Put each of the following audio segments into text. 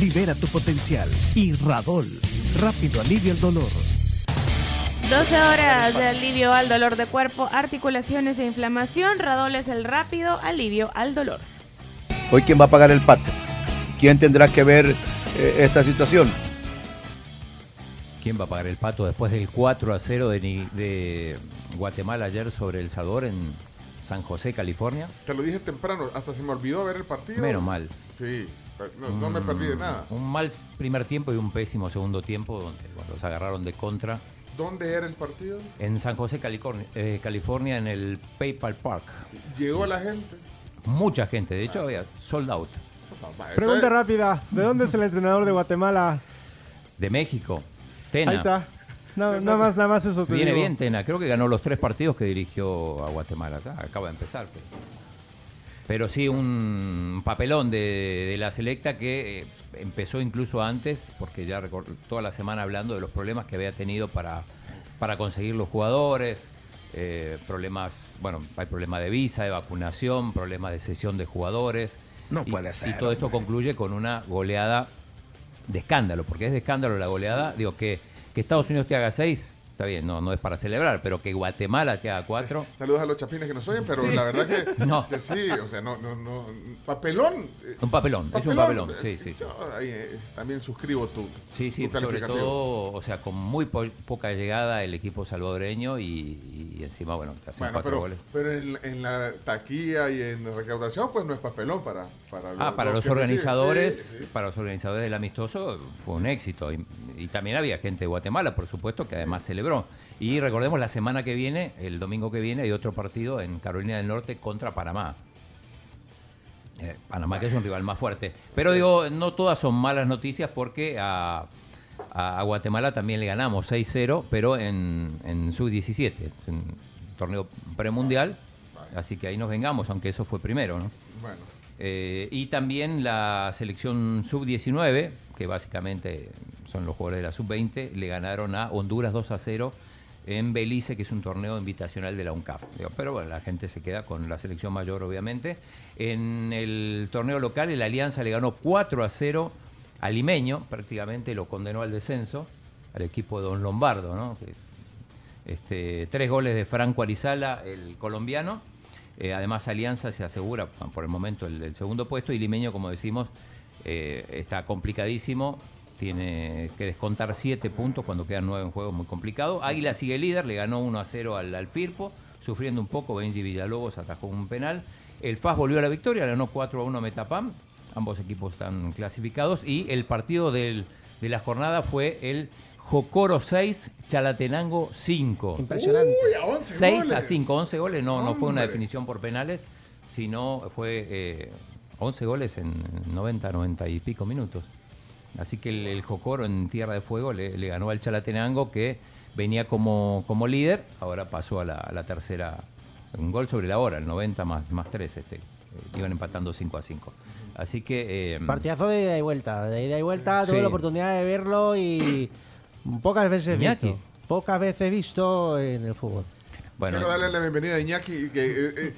Libera tu potencial y Radol, rápido alivio al dolor. 12 horas de alivio al dolor de cuerpo, articulaciones e inflamación. Radol es el rápido alivio al dolor. Hoy, ¿quién va a pagar el pato? ¿Quién tendrá que ver eh, esta situación? ¿Quién va a pagar el pato después del 4 a 0 de, Ni- de Guatemala ayer sobre El Salvador en San José, California? Te lo dije temprano, hasta se me olvidó ver el partido. Menos mal. Sí, no, no me perdí de nada. Un mal primer tiempo y un pésimo segundo tiempo donde bueno, los agarraron de contra ¿Dónde era el partido? en San José, California, eh, California en el PayPal Park. Llegó la gente. Mucha gente, de hecho había sold out. Pregunta rápida, ¿de dónde es el entrenador de Guatemala? De México, Tena. Ahí está. No, nada más, nada más eso te Viene digo. bien Tena, creo que ganó los tres partidos que dirigió a Guatemala. Ah, Acaba de empezar. Pero, pero sí un papelón de, de la selecta que eh, empezó incluso antes, porque ya toda la semana hablando de los problemas que había tenido para, para conseguir los jugadores, eh, problemas, bueno, hay problemas de visa, de vacunación, problemas de sesión de jugadores. No Y- puede ser, Y todo esto concluye con una goleada de escándalo, porque es de escándalo la goleada. Digo, que, que Estados Unidos te haga seis, está bien, no, no es para celebrar, pero que Guatemala te haga cuatro. Saludos a los chapines que nos oyen, pero Sí. la verdad que, No. que sí, o sea, no, no, no. Papelón. eh, Un papelón, es un papelón, sí, sí. sí. Yo ahí, eh, también suscribo tu, Sí, sí, tu sobre todo, o sea, con muy po- poca llegada el equipo salvadoreño y, y encima, bueno, te hacen Bueno, cuatro pero, goles. pero en, en la taquilla y en la recaudación, pues no es papelón para, para, Ah, para los los organizadores, Sí, sí. para los organizadores del amistoso fue un éxito. Y, y también había gente de Guatemala, por supuesto, que además celebró. Y recordemos, la semana que viene, el domingo que viene, hay otro partido en Carolina del Norte contra Panamá. Eh, Panamá, que es un rival más fuerte. Pero digo, no todas son malas noticias porque a, Guatemala también le ganamos 6-0, pero en, en sub-17, es un torneo premundial. Así que ahí nos vengamos, aunque eso fue primero, ¿no? Bueno. Eh, y también la selección sub-19, que básicamente son los jugadores de la sub-20, le ganaron a Honduras 2 a 0 en Belice, que es un torneo invitacional de la UNCAP. Pero bueno, la gente se queda con la selección mayor, obviamente. En el torneo local, el Alianza le ganó 4 a 0 al Limeño, prácticamente lo condenó al descenso, al equipo de Don Lombardo, ¿no? Este, tres goles de Franco Arizala, el colombiano. Eh, además, Alianza se asegura por el momento el, el segundo puesto y Limeño, como decimos, eh, está complicadísimo. Tiene que descontar siete puntos cuando quedan nueve en juego, muy complicado. Águila sigue líder, le ganó 1 a 0 al, al Firpo, sufriendo un poco. Benji Villalobos atajó un penal. El FAS volvió a la victoria, le ganó 4 a 1 a Metapam. Ambos equipos están clasificados. Y el partido del- de la jornada fue el Jocoro 6, Chalatenango 5. Impresionante. Uy, a 11 6 a goles. 5, 11 goles, no, no fue una definición por penales, sino fue eh, 11 goles en 90, 90 y pico minutos. Así que el, el Jocoro en Tierra de Fuego le, le ganó al Chalatenango que venía como, como líder, ahora pasó a la, a la tercera, un gol sobre la hora, el 90 más, más 3, este, eh, iban empatando 5 a 5. Así que... eh, Partidazo de ida y vuelta. De ida y vuelta, tuve Sí. la oportunidad de verlo y pocas veces Iñaki. visto. Pocas veces visto en el fútbol. bueno, Quiero darle la bienvenida a Iñaki, que eh, eh,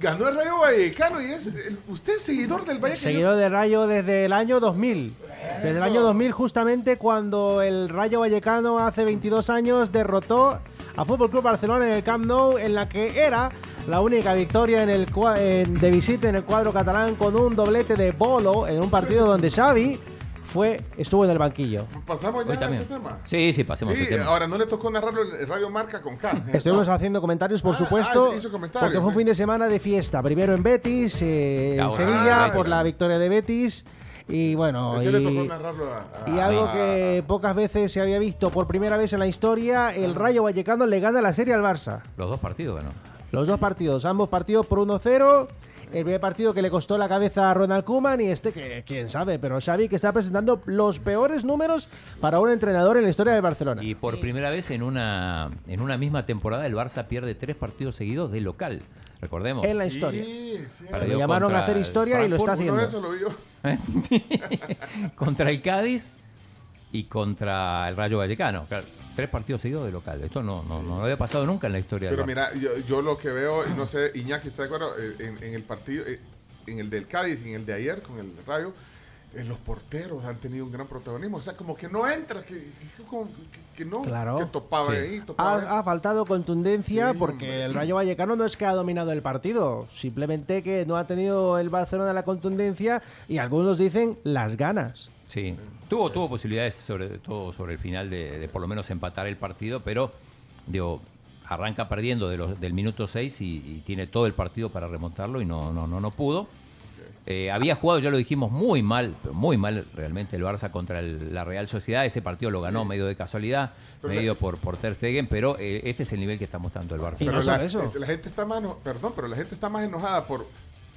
ganó el Rayo Vallecano y es usted es seguidor del Vallecano. Seguidor de Rayo desde el año 2000. Desde el año 2000 justamente cuando el Rayo Vallecano hace 22 años derrotó a Fútbol Club Barcelona en el Camp Nou en la que era la única victoria en el en- de visita en el cuadro catalán con un doblete de Bolo en un partido donde Xavi fue estuvo en el banquillo. Pasamos ya Hoy a también. ese tema. Sí, sí, pasemos Sí, ese tema. ahora no le tocó narrarlo el Radio Marca con K. Estuvimos haciendo comentarios, por Ah, supuesto, ah, hizo comentarios, porque fue un sí. fin de semana de fiesta. Primero en Betis, eh, en Ah, Sevilla, ah, por la victoria de Betis. Y bueno, Ese le tocó y, narrarlo a, a- y algo a- que pocas veces se había visto por primera vez en la historia, el Rayo Vallecano le gana la serie al Barça. Los dos partidos ganó. Los dos partidos, ambos partidos por 1-0. El primer partido que le costó la cabeza a Ronald Koeman y este que quién sabe, pero Xavi que está presentando los peores números para un entrenador en la historia del Barcelona. Y por primera vez en una, en una misma temporada el Barça pierde tres partidos seguidos de local. Recordemos. En la historia. Sí, sí. Lo llamaron a contra hacer el historia y lo está haciendo. eso lo vio. contra el Cádiz y contra el Rayo Vallecano. Claro, tres partidos seguidos de local. Esto no, no, no había pasado nunca en la historia Pero del mira, yo, yo lo que veo, y no sé, Iñaki está de acuerdo, eh, en, en el partido, eh, en el del Cádiz y en el de ayer con el Rayo, eh, los porteros han tenido un gran protagonismo. O sea, como que no entra, que, que- no, Claro. que topaba Sí. ahí, topaba ahí. Ha, ha faltado contundencia Sí, porque hombre. el Rayo Vallecano no es que ha dominado el partido, simplemente que no ha tenido el Barcelona la contundencia y algunos dicen las ganas. Sí, tuvo, tuvo posibilidades sobre todo sobre el final de, de por lo menos empatar el partido, pero digo, arranca perdiendo de los, del minuto 6 y, y tiene todo el partido para remontarlo y no, no, no, no pudo. Eh, había jugado, ya lo dijimos, muy mal, pero muy mal realmente el Barça contra el- la Real Sociedad. Ese partido lo ganó medio de casualidad, Pero medio la- por, por Ter Stegen, pero eh, este es el nivel que está mostrando el Barça. Pero la, eso. la gente está más, perdón, pero la gente está más enojada por,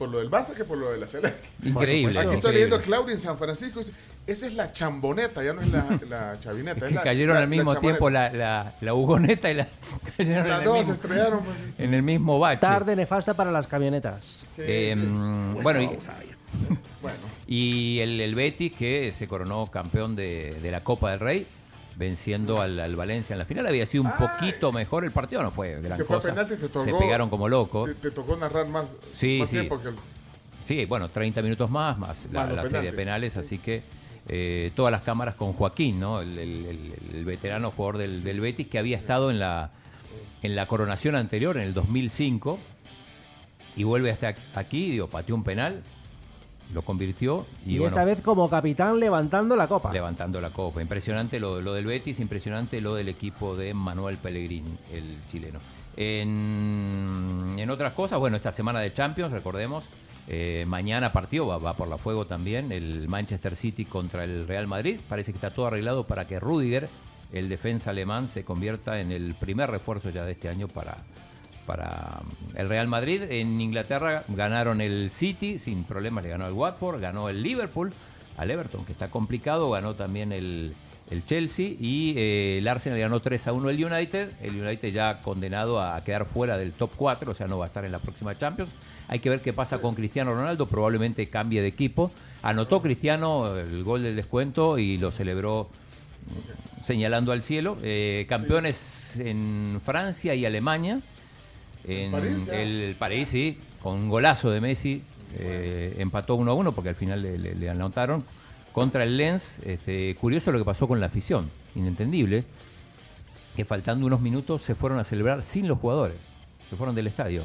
por lo del Barça que por lo de la selección. Increíble. Aquí estoy increíble. leyendo a Claudia en San Francisco. dice, esa es la chamboneta, ya no es la, la chavineta. Es es que la- cayeron la- al mismo la tiempo la, la, la Hugoneta y la. cayeron Las dos mismo- se estrellaron. pues, en el mismo bache. Tarde nefasta para las camionetas. Sí, Eh, sí. Bueno, y, Bueno, y el, el Betis que se coronó campeón de, de la Copa del Rey, venciendo al, al Valencia en la final. Había sido un poquito mejor el partido, no fue gran se fue a penalti, te tocó. se pegaron como locos. Te, te tocó narrar más, Sí, más sí. tiempo que el- Sí, bueno, 30 minutos más, más la, Más la serie de penales, así que eh, todas las cámaras con Joaquín, ¿no? El, el- el- el veterano jugador del, del Betis que había estado en la, en la coronación anterior, en el 2005, y vuelve hasta aquí, digo, pateó un penal, lo convirtió y, Y, bueno, esta vez como capitán levantando la copa. levantando la copa. Impresionante lo, lo del Betis, impresionante lo del equipo de Manuel Pellegrini, el chileno. En, en otras cosas, bueno, esta semana de Champions, recordemos, eh, mañana partido, va, va por la fuego también, el Manchester City contra el Real Madrid. Parece que está todo arreglado para que Rudiger, el defensa alemán, se convierta en el primer refuerzo ya de este año para, para el Real Madrid. En Inglaterra ganaron el City, sin problemas le ganó el Watford, ganó el Liverpool, al Everton, que está complicado, ganó también el, el Chelsea y eh, el Arsenal ganó 3 a 1 el United. El United ya condenado a quedar fuera del top 4, o sea, no va a estar en la próxima Champions. Hay que ver qué pasa con Cristiano Ronaldo, probablemente cambie de equipo. Anotó Cristiano el gol del descuento y lo celebró mm, señalando al cielo. Eh, campeones en Francia y Alemania. En París, el París, sí, con un golazo de Messi. eh, empató 1 a 1 porque al final le, le- le anotaron. Contra el Lens, este, curioso lo que pasó con la afición, inentendible, que faltando unos minutos se fueron a celebrar sin los jugadores, se fueron del estadio.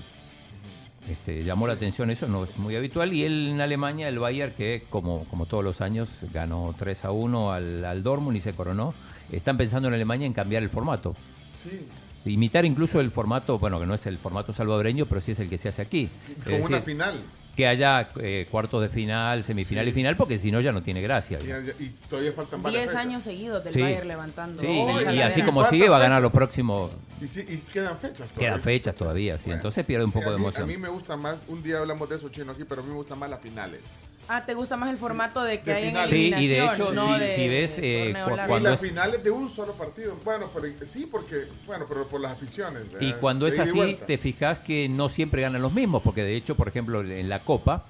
Este, llamó la atención eso, no es muy habitual. Y él en Alemania, el Bayern, que como, como todos los años ganó 3 a 1 al, al Dortmund y se coronó, están pensando en Alemania en cambiar el formato. Sí, Imitar incluso el formato, bueno, que no es el formato salvadoreño, pero sí es el que se hace aquí. Es como una final. que haya eh, cuartos de final, semifinal Sí. y final, porque si no ya no tiene gracia. Sí, y todavía faltan varias 10 fechas. años seguidos del Sí. Bayern levantando. Sí, No, y- y, así como ¿Cuántas sigue va a ganar los próximos... Y, sí, y quedan fechas todavía. Quedan fechas todavía, sí. Bueno. Entonces pierde un Sí, poco de emoción. A mí me gusta más, un día hablamos de eso chino aquí, pero a mí me gustan más las finales. Ah, ¿te gusta más el formato de que De hay en final. Sí, y de eliminación, hecho, no si- de- si ves, de eh, torneo cu- largo? y Cuando las es- finales de un solo partido. Bueno, pero, sí, porque, bueno, pero por las aficiones. Y ¿verdad? cuando De es así, te fijas que no siempre ganan los mismos, porque de hecho, por ejemplo, en la Copa,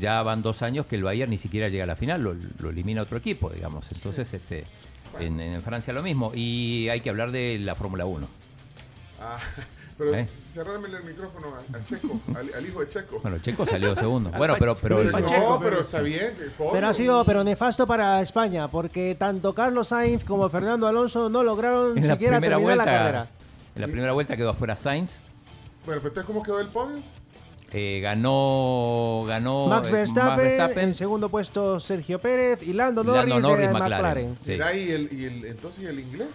ya van dos años que el Bayern ni siquiera llega a la final, lo, lo elimina otro equipo, digamos. Entonces, este, en, en Francia lo mismo. Y hay que hablar de la Fórmula 1. Ah, pero ¿Eh? cerrarme el micrófono a, a Checo, al, al hijo de Checo. Bueno, Checo salió segundo. Bueno, pero, pero Checo, el- no, pero está bien. pobre. Pero ha sido pero nefasto para España, porque tanto Carlos Sainz como Fernando Alonso no lograron en la siquiera primera terminar la carrera. en la primera vuelta quedó afuera Sainz. Bueno, pero entonces, ¿cómo quedó el podio? Eh, ganó ganó Max eh, Verstappen, en segundo puesto Sergio Pérez y Lando Norris, Lando Norris, de McLaren. McLaren. Sí. Mira, y el, y el, entonces, ¿y el inglés?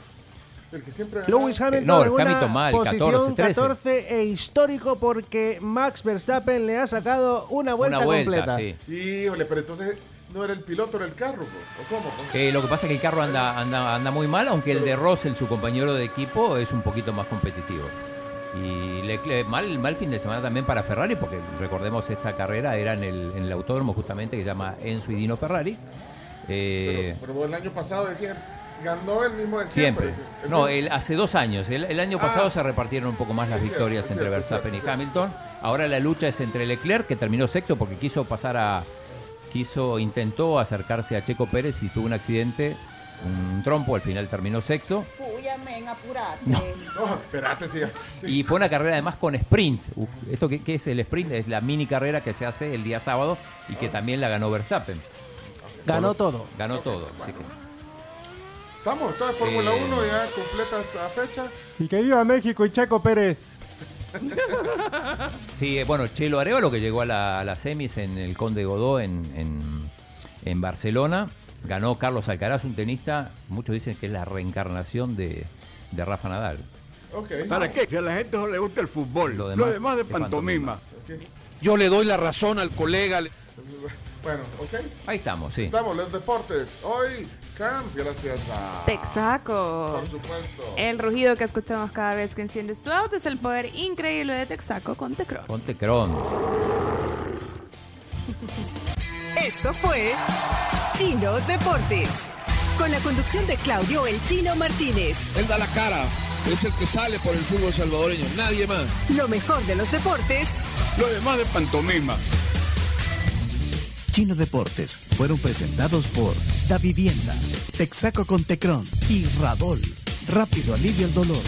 El que siempre Lewis. Hamilton no, en una Hamilton mal, posición 14, 13. 14 e histórico porque Max Verstappen le ha sacado una vuelta, una vuelta, completa. sí. Híjole, pero entonces no era el piloto, era el carro. ¿o cómo? Eh, lo que pasa es que el carro anda, anda, anda muy mal, aunque el de Russell, su compañero de equipo, es un poquito más competitivo. Y Leclerc, mal, mal fin de semana también para Ferrari, porque recordemos esta carrera era en el, en el autódromo justamente que se llama Enzo y Dino Ferrari. Eh, Pero vos el año pasado decían, ganó el mismo de siempre. Siempre. No, el, hace dos años. El, el año Ah. pasado se repartieron un poco más las victorias cierto, entre cierto, Verstappen cierto, y Hamilton. Ahora la lucha es entre Leclerc, que terminó sexto porque quiso pasar a. quiso, intentó acercarse a Checo Pérez y tuvo un accidente, un trompo, al final terminó sexto. Apurate. No, espérate, sí. sí. Y fue una carrera además con sprint. ¿Esto qué, qué es el sprint? Es la mini carrera que se hace el día sábado y que también la ganó Verstappen. Ganó todo. Ganó todo. Así que. Estamos, toda Fórmula Eh. 1 ya completa esta fecha. Y que viva México y Checo Pérez. Sí, eh, bueno, Chelo Arevalo que llegó a la, a semis en el Conde Godó en, en- en Barcelona. Ganó Carlos Alcaraz, un tenista, muchos dicen que es la reencarnación de, de Rafa Nadal. Ok. ¿Para qué? Que a la gente no le gusta el fútbol. Lo Lo demás demás, de es pantomima. Yo le doy la razón al colega. Bueno, ok. Ahí estamos, sí. Estamos, los deportes. Hoy, Camps, gracias a. Texaco. Por supuesto. El rugido que escuchamos cada vez que enciendes tu auto es el poder increíble de Texaco con Tecron. Ponte Cron. Esto fue Chino Deportes. Con la conducción de Claudio El Chino Martínez. Él da la cara. Es el que sale por el fútbol salvadoreño. Nadie más. Lo mejor de los deportes Lo demás de pantomima. Chino Deportes fueron presentados por Da Vivienda, Texaco con Tecron y Radol. Rápido alivio el dolor.